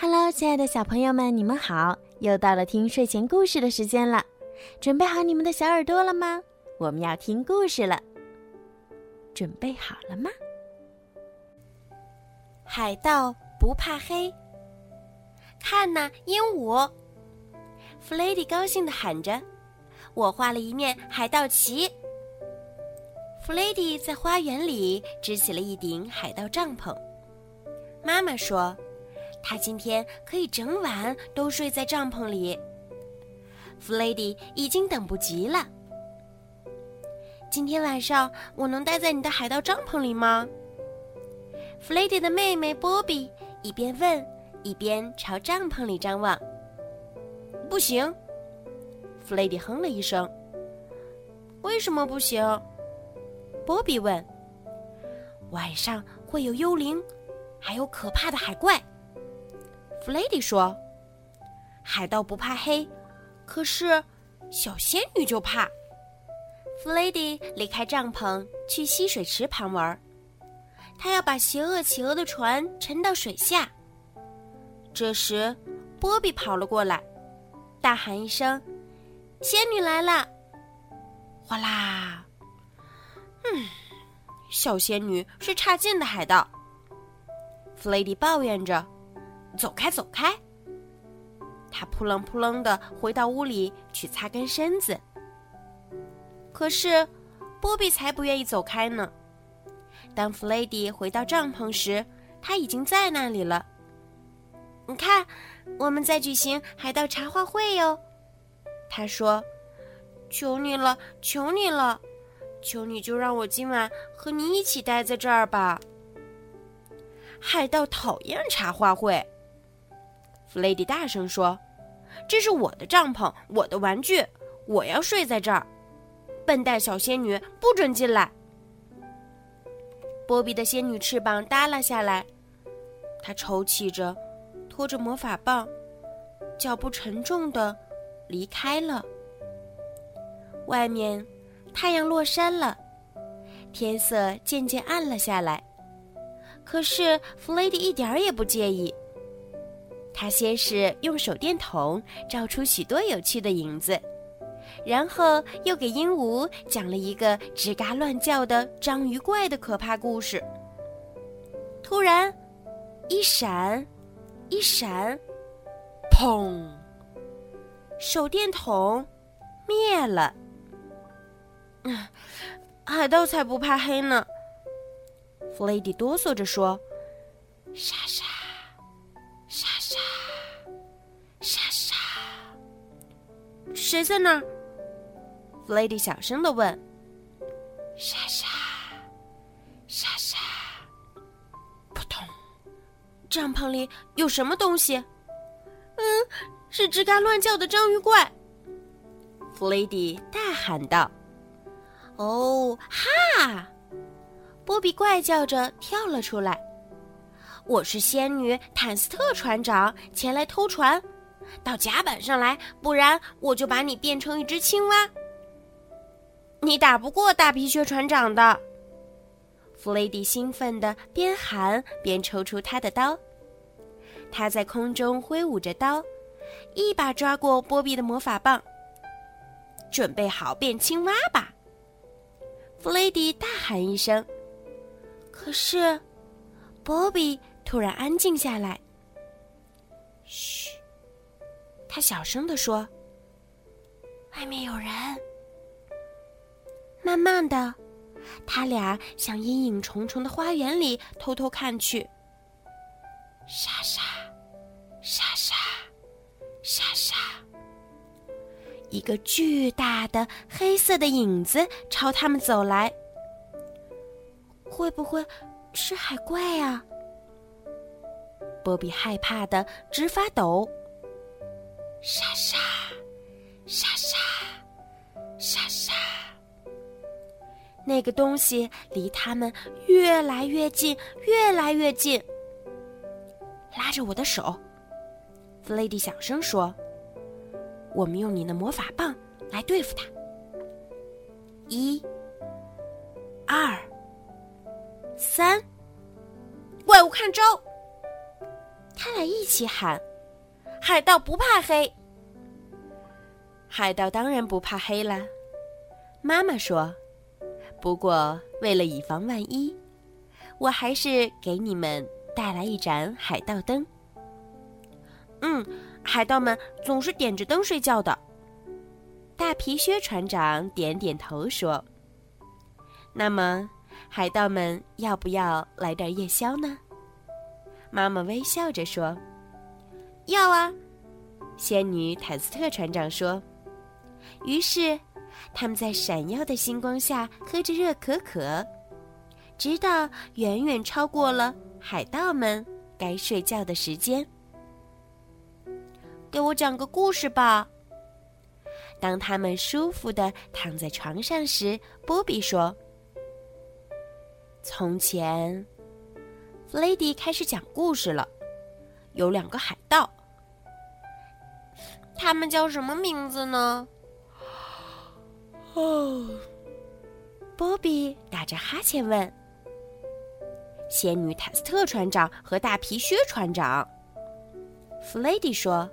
Hello，亲爱的小朋友们，你们好！又到了听睡前故事的时间了，准备好你们的小耳朵了吗？我们要听故事了，准备好了吗？海盗不怕黑，看呐，鹦鹉！弗雷迪高兴地喊着：“我画了一面海盗旗。”弗雷迪在花园里支起了一顶海盗帐篷。妈妈说。他今天可以整晚都睡在帐篷里。弗雷迪已经等不及了。今天晚上我能待在你的海盗帐篷里吗？弗雷迪的妹妹波比一边问，一边朝帐篷里张望。不行，弗雷迪哼了一声。为什么不行？波比问。晚上会有幽灵，还有可怕的海怪。弗雷迪说：“海盗不怕黑，可是小仙女就怕。”弗雷迪离开帐篷去溪水池旁玩，他要把邪恶企鹅的船沉到水下。这时，波比跑了过来，大喊一声：“仙女来了！”哗啦！嗯，小仙女是差劲的海盗。弗雷迪抱怨着。走开，走开！他扑棱扑棱的回到屋里去擦干身子。可是，波比才不愿意走开呢。当弗雷迪回到帐篷时，他已经在那里了。你看，我们在举行海盗茶话会哟。他说：“求你了，求你了，求你就让我今晚和你一起待在这儿吧。”海盗讨厌茶话会。弗雷迪大声说：“这是我的帐篷，我的玩具，我要睡在这儿。笨蛋小仙女不准进来。”波比的仙女翅膀耷拉下来，她抽泣着，拖着魔法棒，脚步沉重的离开了。外面太阳落山了，天色渐渐暗了下来，可是弗雷迪一点儿也不介意。他先是用手电筒照出许多有趣的影子，然后又给鹦鹉讲了一个吱嘎乱叫的章鱼怪的可怕故事。突然，一闪，一闪，砰！手电筒灭了。嗯，海盗才不怕黑呢。弗雷迪哆嗦着说：“莎莎。”谁在那儿？弗雷迪小声的问。莎莎，莎莎，扑通！帐篷里有什么东西？嗯，是吱嘎乱叫的章鱼怪。弗雷迪大喊道：“哦哈！”波比怪叫着跳了出来。我是仙女坦斯特船长，前来偷船。到甲板上来，不然我就把你变成一只青蛙。你打不过大皮靴船长的。弗雷迪兴奋地边喊边抽出他的刀，他在空中挥舞着刀，一把抓过波比的魔法棒。准备好变青蛙吧！弗雷迪大喊一声。可是，波比突然安静下来。嘘。他小声地说：“外面有人。”慢慢的，他俩向阴影重重的花园里偷偷看去。沙沙，沙沙，沙沙，一个巨大的黑色的影子朝他们走来。会不会是海怪啊？波比害怕的直发抖。沙沙，沙沙，沙沙。那个东西离他们越来越近，越来越近。拉着我的手，弗雷迪小声说：“我们用你的魔法棒来对付他。”一、二、三，怪物看招！他俩一起喊：“海盗不怕黑！”海盗当然不怕黑了，妈妈说。不过为了以防万一，我还是给你们带来一盏海盗灯。嗯，海盗们总是点着灯睡觉的。大皮靴船长点点头说：“那么，海盗们要不要来点夜宵呢？”妈妈微笑着说：“要啊。”仙女坦斯特船长说。于是，他们在闪耀的星光下喝着热可可，直到远远超过了海盗们该睡觉的时间。给我讲个故事吧。当他们舒服的躺在床上时，波比说：“从前，弗雷迪开始讲故事了。有两个海盗，他们叫什么名字呢？”哦，波比打着哈欠问：“仙女坦斯特船长和大皮靴船长。”弗雷迪说。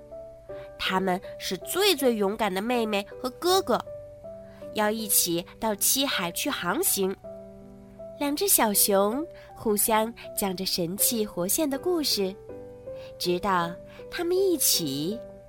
他们是最最勇敢的妹妹和哥哥，要一起到七海去航行。两只小熊互相讲着神气活现的故事，直到他们一起